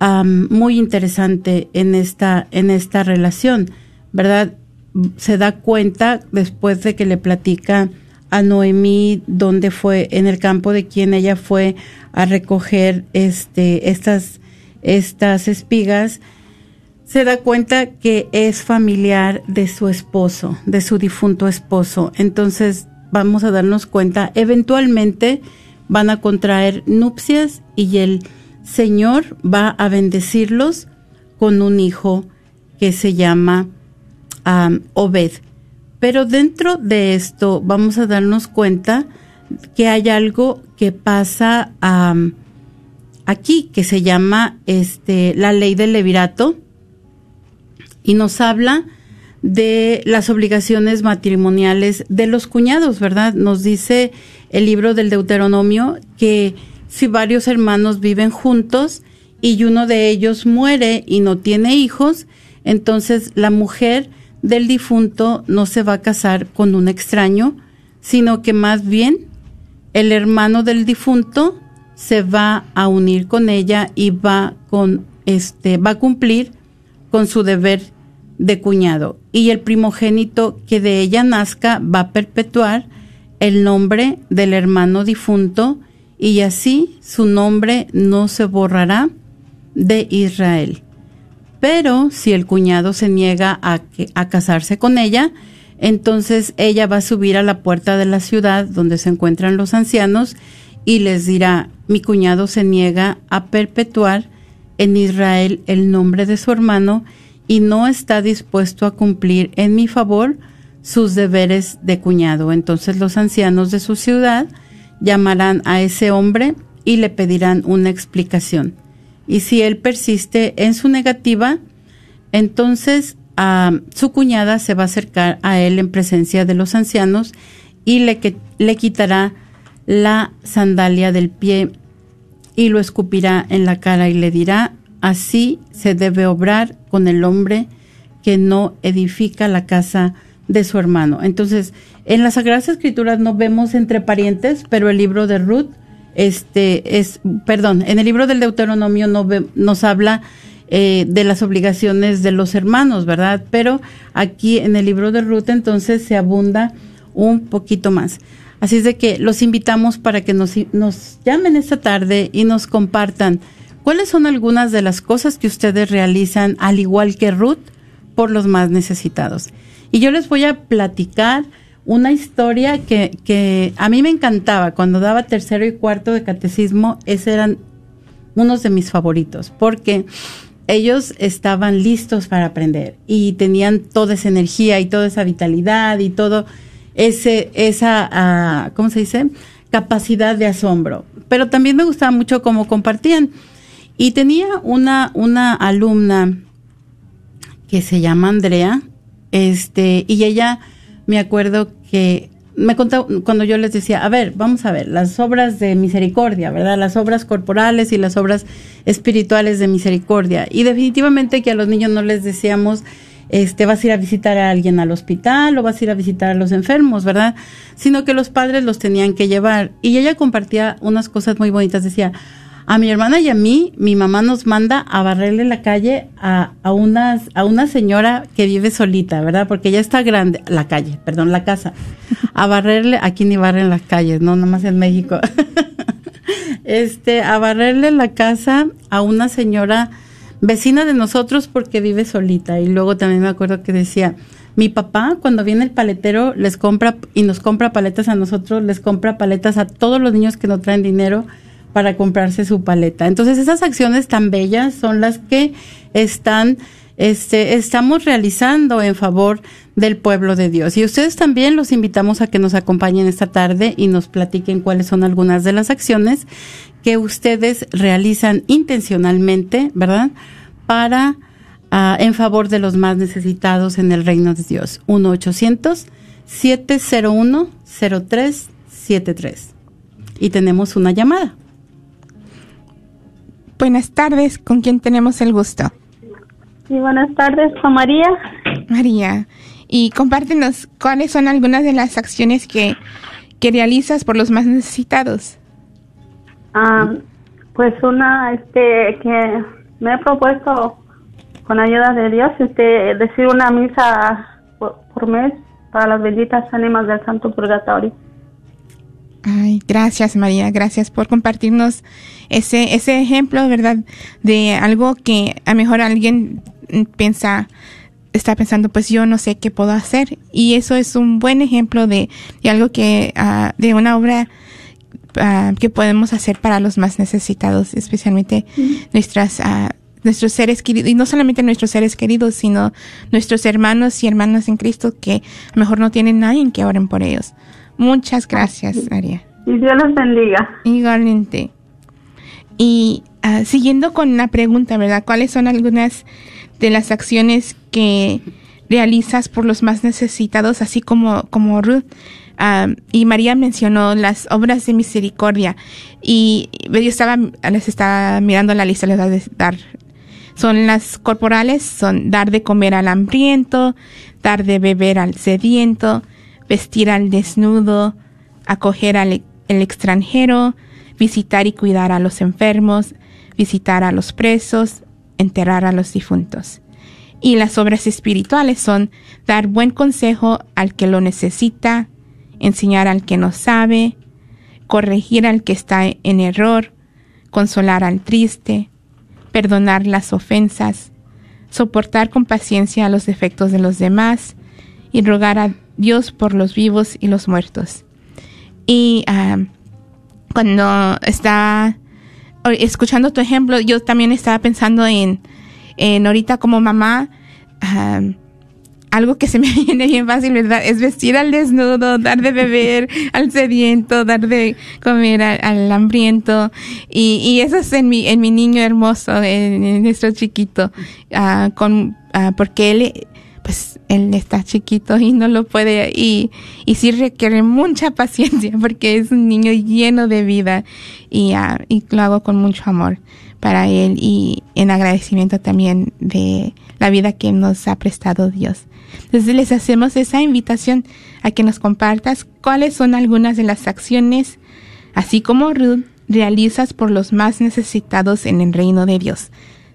muy interesante en esta, en esta relación, ¿verdad? Se da cuenta después de que le platica a Noemí dónde fue, en el campo de quien ella fue a recoger este, estas estas espigas, se da cuenta que es familiar de su esposo, de su difunto esposo. Entonces vamos a darnos cuenta, eventualmente van a contraer nupcias y el Señor va a bendecirlos con un hijo que se llama Obed. Pero dentro de esto vamos a darnos cuenta que hay algo que pasa aquí que se llama este, la ley del levirato y nos habla de las obligaciones matrimoniales de los cuñados, ¿verdad? Nos dice el libro del Deuteronomio que si varios hermanos viven juntos y uno de ellos muere y no tiene hijos, entonces la mujer del difunto no se va a casar con un extraño, sino que más bien el hermano del difunto se va a unir con ella y va con este va a cumplir con su deber de cuñado y el primogénito que de ella nazca va a perpetuar el nombre del hermano difunto y así su nombre no se borrará de Israel. Pero si el cuñado se niega a, a casarse con ella, entonces ella va a subir a la puerta de la ciudad donde se encuentran los ancianos y les dirá, mi cuñado se niega a perpetuar en Israel el nombre de su hermano y no está dispuesto a cumplir en mi favor sus deberes de cuñado. Entonces los ancianos de su ciudad llamarán a ese hombre y le pedirán una explicación. Y si él persiste en su negativa, entonces su cuñada se va a acercar a él en presencia de los ancianos y le, le quitará la sandalia del pie y lo escupirá en la cara y le dirá, así se debe obrar con el hombre que no edifica la casa de su hermano. Entonces, en las Sagradas Escrituras no vemos entre parientes, pero el libro de Ruth, este es, perdón, en el libro del Deuteronomio no nos habla eh, de las obligaciones de los hermanos, ¿verdad? Pero aquí en el libro de Ruth entonces se abunda un poquito más. Así es de que los invitamos para que nos, nos llamen esta tarde y nos compartan cuáles son algunas de las cosas que ustedes realizan, al igual que Ruth, por los más necesitados. Y yo les voy a platicar una historia que, que a mí me encantaba. Cuando daba tercero y cuarto de catecismo, esos eran unos de mis favoritos, porque ellos estaban listos para aprender y tenían toda esa energía y toda esa vitalidad y todo ese, esa, uh, ¿cómo se dice? Capacidad de asombro. Pero también me gustaba mucho cómo compartían. Y tenía una, una alumna que se llama Andrea, este, y ella me acuerdo que me contaba cuando yo les decía, a ver, vamos a ver, las obras de misericordia, ¿verdad? Las obras corporales y las obras espirituales de misericordia. Y definitivamente que a los niños no les decíamos, este, vas a ir a visitar a alguien al hospital o vas a ir a visitar a los enfermos, ¿verdad? Sino que los padres los tenían que llevar. Y ella compartía unas cosas muy bonitas, decía, a mi hermana y a mí, mi mamá nos manda a barrerle la calle a, a, unas, a una señora que vive solita, ¿verdad? Porque ya está grande, la calle, perdón, la casa. A barrerle, aquí ni barren las calles, no, nada más en México. este, a barrerle la casa a una señora vecina de nosotros porque vive solita. Y luego también me acuerdo que decía, mi papá cuando viene el paletero les compra y nos compra paletas a nosotros, les compra paletas a todos los niños que no traen dinero para comprarse su paleta. Entonces esas acciones tan bellas son las que están, este, estamos realizando en favor del pueblo de Dios. Y ustedes también los invitamos a que nos acompañen esta tarde y nos platiquen cuáles son algunas de las acciones que ustedes realizan intencionalmente, ¿verdad? Para, uh, en favor de los más necesitados en el reino de Dios. 1-800-701-0373. Y tenemos una llamada. Buenas tardes, ¿con quién tenemos el gusto? Sí, buenas tardes, con María. María, y compártenos cuáles son algunas de las acciones que, que realizas por los más necesitados. Ah, pues una, este, que me he propuesto con ayuda de Dios, este, decir una misa por, por mes para las benditas ánimas del Santo Purgatorio. Ay, gracias María, gracias por compartirnos ese, ese ejemplo, ¿verdad? De algo que a lo mejor alguien piensa, está pensando, pues yo no sé qué puedo hacer. Y eso es un buen ejemplo de, de algo que, uh, de una obra uh, que podemos hacer para los más necesitados, especialmente mm. nuestras, uh, nuestros seres queridos, y no solamente nuestros seres queridos, sino nuestros hermanos y hermanas en Cristo que a lo mejor no tienen nadie que oren por ellos. Muchas gracias, María. Y Dios los bendiga. Igualmente. Y uh, siguiendo con la pregunta, ¿verdad? ¿Cuáles son algunas de las acciones que realizas por los más necesitados, así como, como Ruth? Uh, y María mencionó las obras de misericordia. Y yo estaba, les estaba mirando la lista, les voy a dar. Son las corporales, son dar de comer al hambriento, dar de beber al sediento, vestir al desnudo, acoger al el extranjero, visitar y cuidar a los enfermos, visitar a los presos, enterrar a los difuntos. Y las obras espirituales son dar buen consejo al que lo necesita, enseñar al que no sabe, corregir al que está en error, consolar al triste, perdonar las ofensas, soportar con paciencia los defectos de los demás y rogar a Dios por los vivos y los muertos. Y uh, cuando estaba escuchando tu ejemplo, yo también estaba pensando en, en ahorita como mamá, uh, algo que se me viene bien fácil, ¿verdad? Es vestir al desnudo, dar de beber al sediento, dar de comer al, al hambriento. Y, y, eso es en mi, en mi niño hermoso, en, en nuestro chiquito, uh, con, uh, porque él él está chiquito y no lo puede y, y sí requiere mucha paciencia porque es un niño lleno de vida y, uh, y lo hago con mucho amor para él y en agradecimiento también de la vida que nos ha prestado Dios. Entonces les hacemos esa invitación a que nos compartas cuáles son algunas de las acciones, así como Ruth, realizas por los más necesitados en el reino de Dios.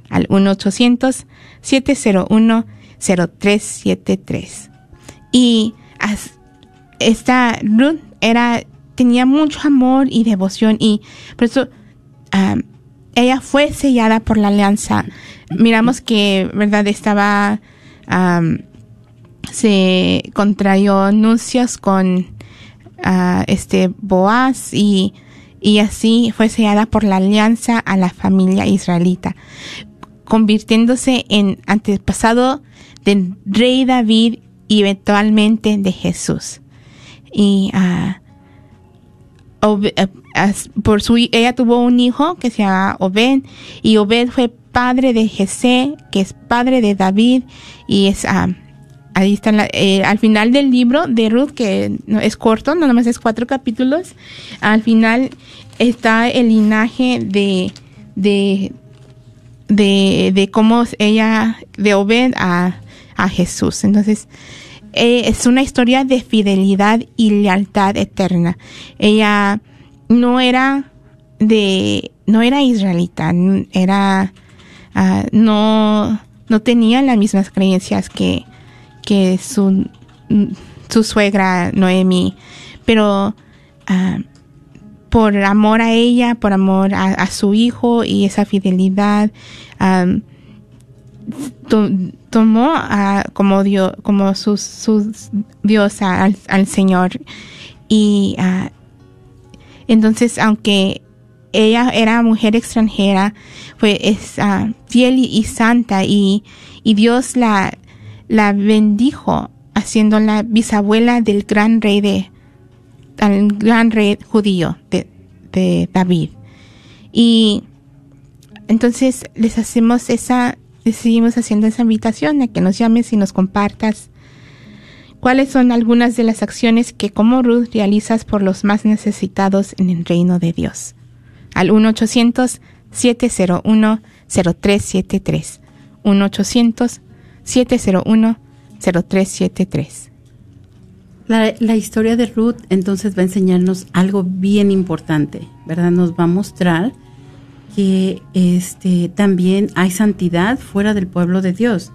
Al 1-800-701 0373. Y esta Ruth era, tenía mucho amor y devoción y por eso ella fue sellada por la alianza. Miramos que, ¿verdad? Estaba, se contrayó nupcias con uh, este Boaz y, y así fue sellada por la alianza a la familia israelita, convirtiéndose en antepasado del rey David y eventualmente de Jesús. Y uh, por su ella tuvo un hijo que se llama Obed y Obed fue padre de Jesé, que es padre de David y es uh, ahí está eh, al final del libro de Ruth, que es corto, no nomás es cuatro capítulos, al final está el linaje de, de, de, de cómo ella, de Obed a, a Jesús. Entonces, eh, es una historia de fidelidad y lealtad eterna. Ella no era de, no era israelita, era, ah, no, no tenía las mismas creencias que, que su, su suegra Noemi, pero ah, por amor a ella, por amor a, su hijo y esa fidelidad, to- tomó como Dios, como su, su Dios al, Señor. Y ah, entonces, aunque ella era mujer extranjera, fue ah, fiel y, santa y, Dios la, la bendijo haciéndola bisabuela del gran rey de, al gran rey judío de David. Y entonces les hacemos esa, les seguimos haciendo esa invitación a que nos llames y nos compartas cuáles son algunas de las acciones que como Ruth realizas por los más necesitados en el reino de Dios. Al 1-800-701-0373. 1-800-701-0373. La, la historia de Ruth entonces va a enseñarnos algo bien importante, ¿verdad? Nos va a mostrar que este también hay santidad fuera del pueblo de Dios.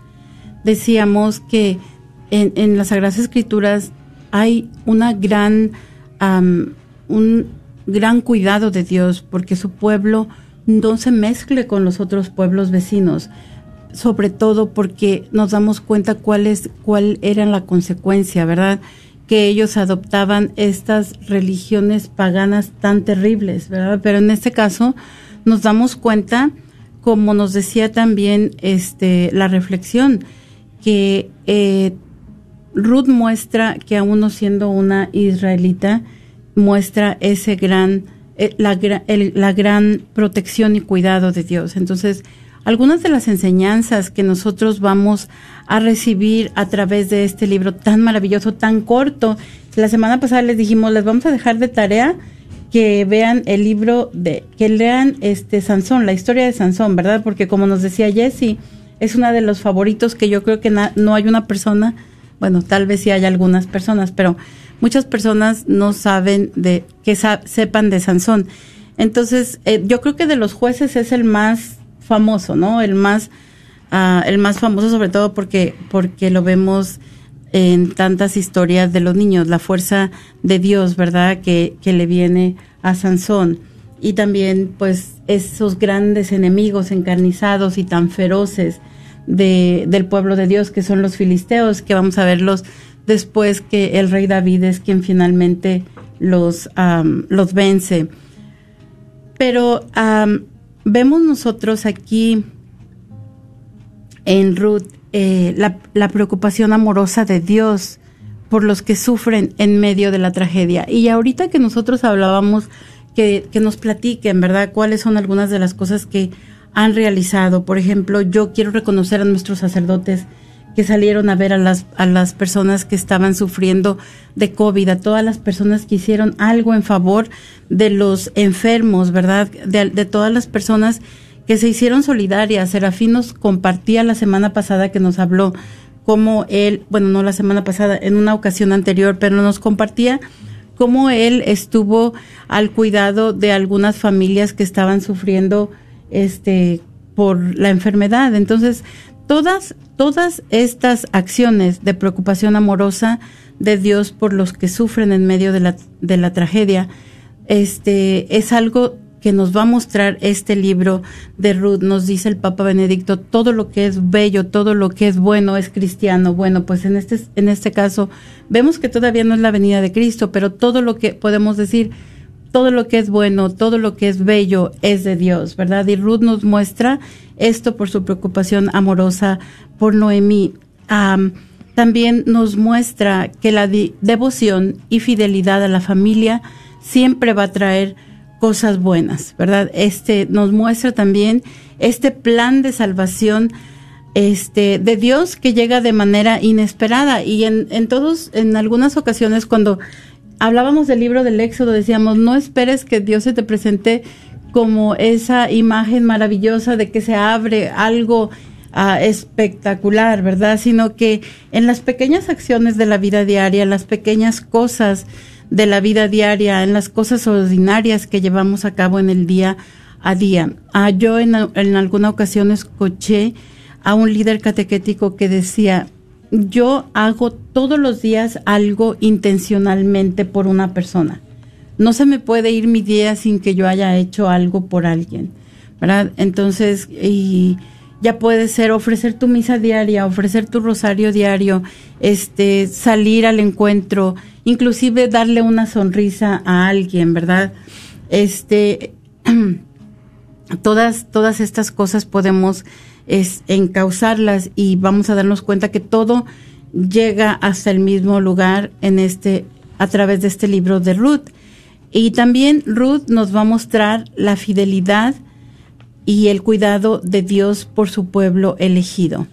Decíamos que en, en las Sagradas Escrituras hay una gran un gran cuidado de Dios porque su pueblo no se mezcle con los otros pueblos vecinos, sobre todo porque nos damos cuenta cuál es cuál era la consecuencia, ¿verdad? Que ellos adoptaban estas religiones paganas tan terribles, ¿verdad? Pero en este caso nos damos cuenta, como nos decía también este la reflexión, que eh, Ruth muestra que aún no siendo una israelita, muestra ese gran, eh, la, gran protección y cuidado de Dios. Entonces, algunas de las enseñanzas que nosotros vamos a recibir a través de este libro tan maravilloso, tan corto. La semana pasada les dijimos, les vamos a dejar de tarea que vean el libro de, que lean este Sansón, la historia de Sansón, ¿verdad? Porque como nos decía Jessie, es una de los favoritos que yo creo que no hay una persona, bueno, tal vez sí hay algunas personas, pero muchas personas no saben de, que sepan de Sansón. Entonces, eh, yo creo que de los jueces es el más famoso, ¿no? El más, ah, el más famoso sobre todo porque, porque lo vemos en tantas historias de los niños, la fuerza de Dios, ¿verdad? Que, que le viene a Sansón. Y también, pues, esos grandes enemigos encarnizados y tan feroces de, del pueblo de Dios, que son los filisteos, que vamos a verlos después que el rey David es quien finalmente los, los vence. Pero vemos nosotros aquí en Ruth eh, la, preocupación amorosa de Dios por los que sufren en medio de la tragedia. Y ahorita que nosotros hablábamos, que, que nos platiquen, ¿verdad? ¿Cuáles son algunas de las cosas que han realizado? Por ejemplo, yo quiero reconocer a nuestros sacerdotes que salieron a ver a las, a las personas que estaban sufriendo de COVID, a todas las personas que hicieron algo en favor de los enfermos, ¿verdad? De, de todas las personas que se hicieron solidarias. Serafín nos compartía la semana pasada que nos habló cómo él, bueno, no la semana pasada, en una ocasión anterior, pero nos compartía cómo él estuvo al cuidado de algunas familias que estaban sufriendo este por la enfermedad. Entonces, todas todas estas acciones de preocupación amorosa de Dios por los que sufren en medio de la de la tragedia, este es algo que nos va a mostrar este libro de Ruth, nos dice el Papa Benedicto, todo lo que es bello, todo lo que es bueno es cristiano. Bueno, pues en este, en este caso vemos que todavía no es la venida de Cristo, pero todo lo que podemos decir, todo lo que es bueno, todo lo que es bello es de Dios, ¿verdad? Y Ruth nos muestra esto por su preocupación amorosa por Noemí. Am, también nos muestra que la devoción y fidelidad a la familia siempre va a traer cosas buenas, ¿verdad? Este nos muestra también este plan de salvación este, de Dios que llega de manera inesperada. Y en, en todos, en algunas ocasiones cuando hablábamos del libro del Éxodo, decíamos, no esperes que Dios se te presente como esa imagen maravillosa de que se abre algo ah, espectacular, ¿verdad? Sino que en las pequeñas acciones de la vida diaria, las pequeñas cosas de la vida diaria, en las cosas ordinarias que llevamos a cabo en el día a día. Ah, yo en, alguna ocasión escuché a un líder catequético que decía, yo hago todos los días algo intencionalmente por una persona. No se me puede ir mi día sin que yo haya hecho algo por alguien. Entonces, y ya puede ser ofrecer tu misa diaria, ofrecer tu rosario diario, este, salir al encuentro, inclusive darle una sonrisa a alguien, ¿verdad? Este, todas, todas estas cosas podemos es encauzarlas y vamos a darnos cuenta que todo llega hasta el mismo lugar en este a través de este libro de Ruth. Y también Ruth nos va a mostrar la fidelidad y el cuidado de Dios por su pueblo elegido.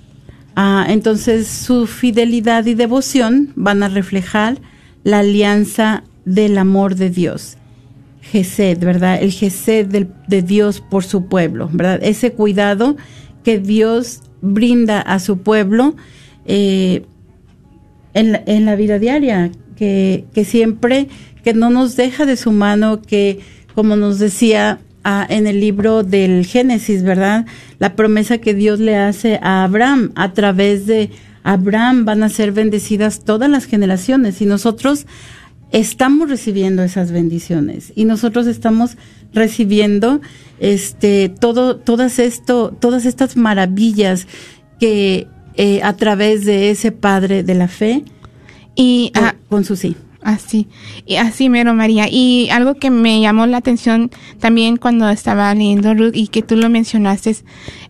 Ah, entonces su fidelidad y devoción van a reflejar la alianza del amor de Dios. Gesed, ¿verdad? El Gesed de Dios por su pueblo, ¿verdad? Ese cuidado que Dios brinda a su pueblo eh, en, la, vida diaria, que, siempre, que no nos deja de su mano, que como nos decía ah, en el libro del Génesis, ¿verdad? La promesa que Dios le hace a Abraham, a través de Abraham van a ser bendecidas todas las generaciones y nosotros estamos recibiendo esas bendiciones y nosotros estamos recibiendo este todo todas esto todas estas maravillas que eh, a través de ese padre de la fe y con, su sí Así, y así mero María. Y algo que me llamó la atención también cuando estaba leyendo Ruth y que tú lo mencionaste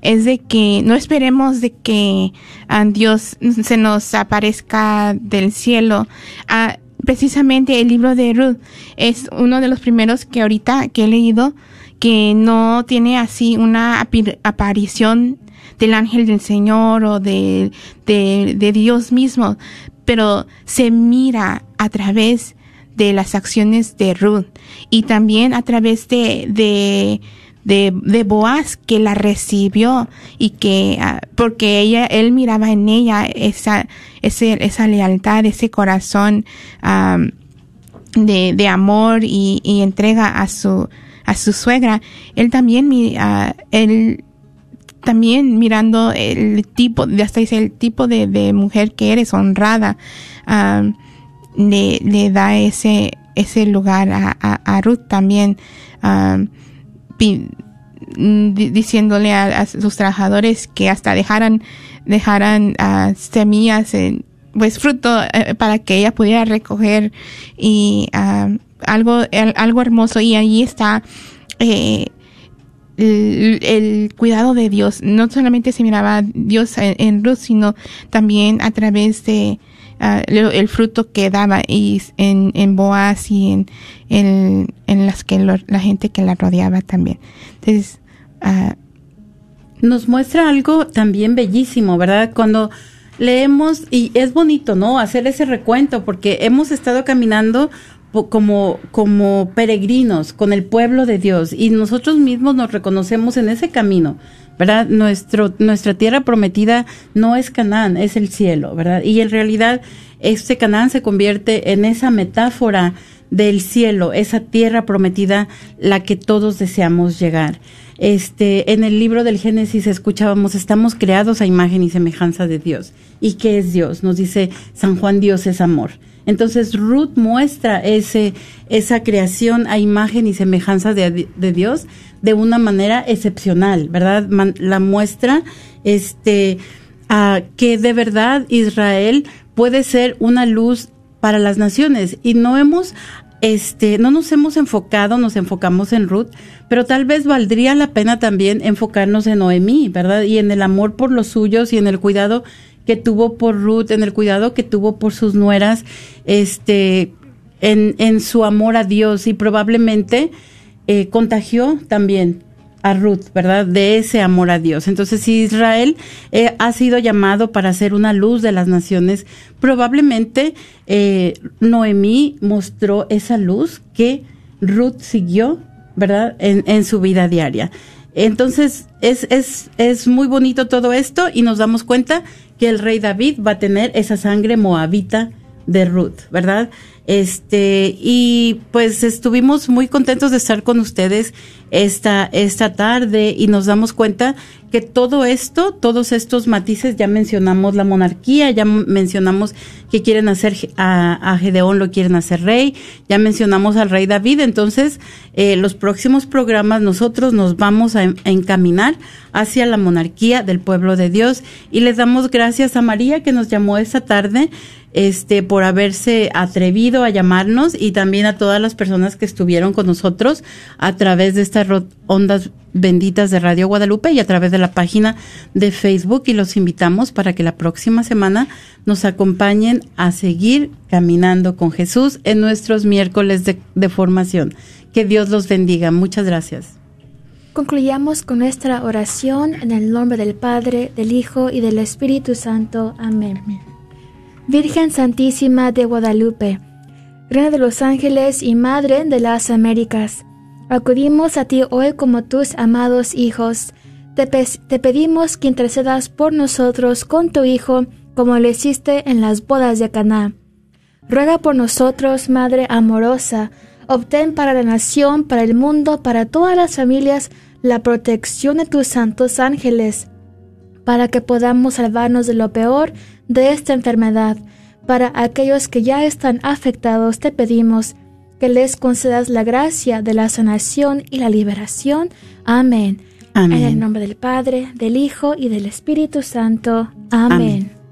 es de que no esperemos de que a Dios se nos aparezca del cielo. Ah, precisamente el libro de Ruth es uno de los primeros que ahorita que he leído que no tiene así una aparición del ángel del Señor o de, de, Dios mismo, pero se mira a través de las acciones de Ruth y también a través de, de, de, Boaz que la recibió y que ah, porque ella él miraba en ella esa ese, esa lealtad ese corazón de, de amor y, y entrega a su a su suegra, él también, uh, él también mirando el tipo, hasta dice el tipo de, mujer que eres, honrada, le, le, da ese, ese lugar a, Ruth también, diciéndole a, sus trabajadores que hasta dejaran, dejaran semillas en, pues fruto eh, para que ella pudiera recoger y algo, algo hermoso. Y ahí está eh, el, cuidado de Dios. No solamente se miraba Dios en, Ruth, sino también a través de ah, el fruto que daba y en, en Boaz y en, en, las que la gente que la rodeaba también. Entonces, uh, nos muestra algo también bellísimo, ¿verdad? Cuando leemos, y es bonito, ¿no? Hacer ese recuento, porque hemos estado caminando como, como peregrinos con el pueblo de Dios y nosotros mismos nos reconocemos en ese camino, ¿verdad? Nuestro, nuestra tierra prometida no es Canaán, es el cielo, ¿verdad? Y en realidad este Canaán se convierte en esa metáfora del cielo, esa tierra prometida, la que todos deseamos llegar. Este, en el libro del Génesis escuchábamos, estamos creados a imagen y semejanza de Dios. ¿Y qué es Dios? Nos dice San Juan, Dios es amor. Entonces Ruth muestra ese, esa creación a imagen y semejanza de, Dios de una manera excepcional, ¿verdad? la muestra este, que de verdad Israel puede ser una luz para las naciones y no hemos este, no nos hemos enfocado, nos enfocamos en Ruth, pero tal vez valdría la pena también enfocarnos en Noemí, ¿verdad? Y en el amor por los suyos y en el cuidado que tuvo por Ruth, en el cuidado que tuvo por sus nueras, este, en, en su amor a Dios y probablemente eh, contagió también a Ruth, ¿verdad? De ese amor a Dios. Entonces, si Israel eh, ha sido llamado para ser una luz de las naciones, probablemente eh, Noemí mostró esa luz que Ruth siguió, ¿verdad? En, en su vida diaria. Entonces, es, es, es muy bonito todo esto y nos damos cuenta que el rey David va a tener esa sangre moabita de Ruth, ¿verdad? Este, y pues estuvimos muy contentos de estar con ustedes esta, esta tarde y nos damos cuenta que todo esto, todos estos matices, ya mencionamos la monarquía, ya mencionamos que quieren hacer a, Gedeón, lo quieren hacer rey, ya mencionamos al rey David, entonces eh, los próximos programas nosotros nos vamos a encaminar hacia la monarquía del pueblo de Dios. Y les damos gracias a María que nos llamó esta tarde este, por haberse atrevido a llamarnos y también a todas las personas que estuvieron con nosotros a través de estas ondas benditas de Radio Guadalupe y a través de la página de Facebook y los invitamos para que la próxima semana nos acompañen a seguir caminando con Jesús en nuestros miércoles de, formación. Que Dios los bendiga. Muchas gracias. Concluyamos con nuestra oración en el nombre del Padre, del Hijo y del Espíritu Santo. Amén. Virgen Santísima de Guadalupe, Reina de los Ángeles y Madre de las Américas, acudimos a ti hoy como tus amados hijos. Te, pedimos que intercedas por nosotros con tu Hijo, como lo hiciste en las bodas de Caná. Ruega por nosotros, Madre amorosa, obtén para la nación, para el mundo, para todas las familias, la protección de tus santos ángeles, para que podamos salvarnos de lo peor de esta enfermedad. Para aquellos que ya están afectados, te pedimos que les concedas la gracia de la sanación y la liberación. Amén. En el nombre del Padre, del Hijo y del Espíritu Santo. Amén.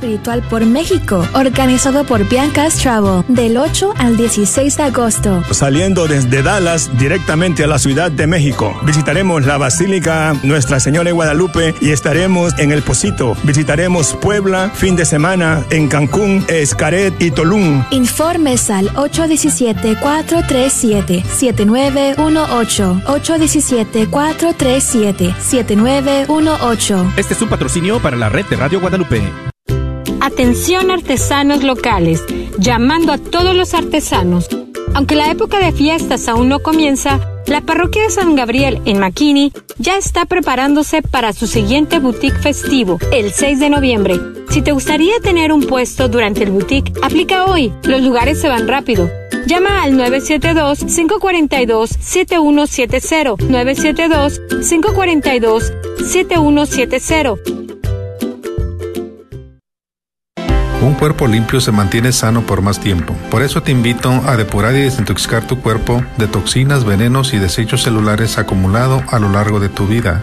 Espiritual por México, organizado por Bianca's Travel, del 8 al 16 de agosto. Saliendo desde Dallas directamente a la Ciudad de México, visitaremos la Basílica Nuestra Señora de Guadalupe y estaremos en El Pocito. Visitaremos Puebla, fin de semana en Cancún, Escaret y Tolún. Informes al 817-437-7918. 817-437-7918. Este es un patrocinio para la red de Radio Guadalupe. Atención artesanos locales, llamando a todos los artesanos. Aunque la época de fiestas aún no comienza, la parroquia de San Gabriel en McKinney ya está preparándose para su siguiente boutique festivo, el 6 de noviembre. Si te gustaría tener un puesto durante el boutique, aplica hoy. Los lugares se van rápido. Llama al 972-542-7170. 972-542-7170 Un cuerpo limpio se mantiene sano por más tiempo. Por eso te invito a depurar y desintoxicar tu cuerpo de toxinas, venenos y desechos celulares acumulados a lo largo de tu vida.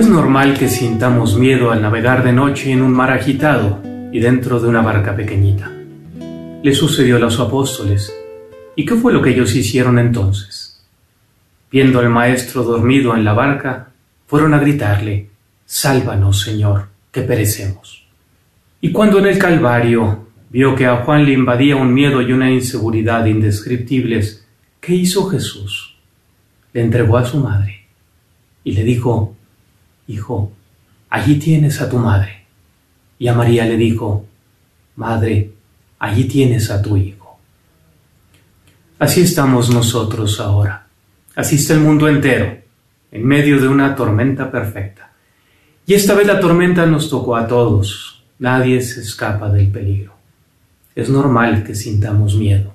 Es normal que sintamos miedo al navegar de noche en un mar agitado y dentro de una barca pequeñita. Le sucedió a los apóstoles. ¿Y qué fue lo que ellos hicieron entonces? Viendo al maestro dormido en la barca, fueron a gritarle, Sálvanos, Señor, que perecemos. Y cuando en el Calvario vio que a Juan le invadía un miedo y una inseguridad indescriptibles, ¿qué hizo Jesús? Le entregó a su madre y le dijo, Hijo, allí tienes a tu madre. Y a María le dijo, Madre, allí tienes a tu Hijo. Así estamos nosotros ahora. Así está el mundo entero, en medio de una tormenta perfecta. Y esta vez la tormenta nos tocó a todos. Nadie se escapa del peligro. Es normal que sintamos miedo.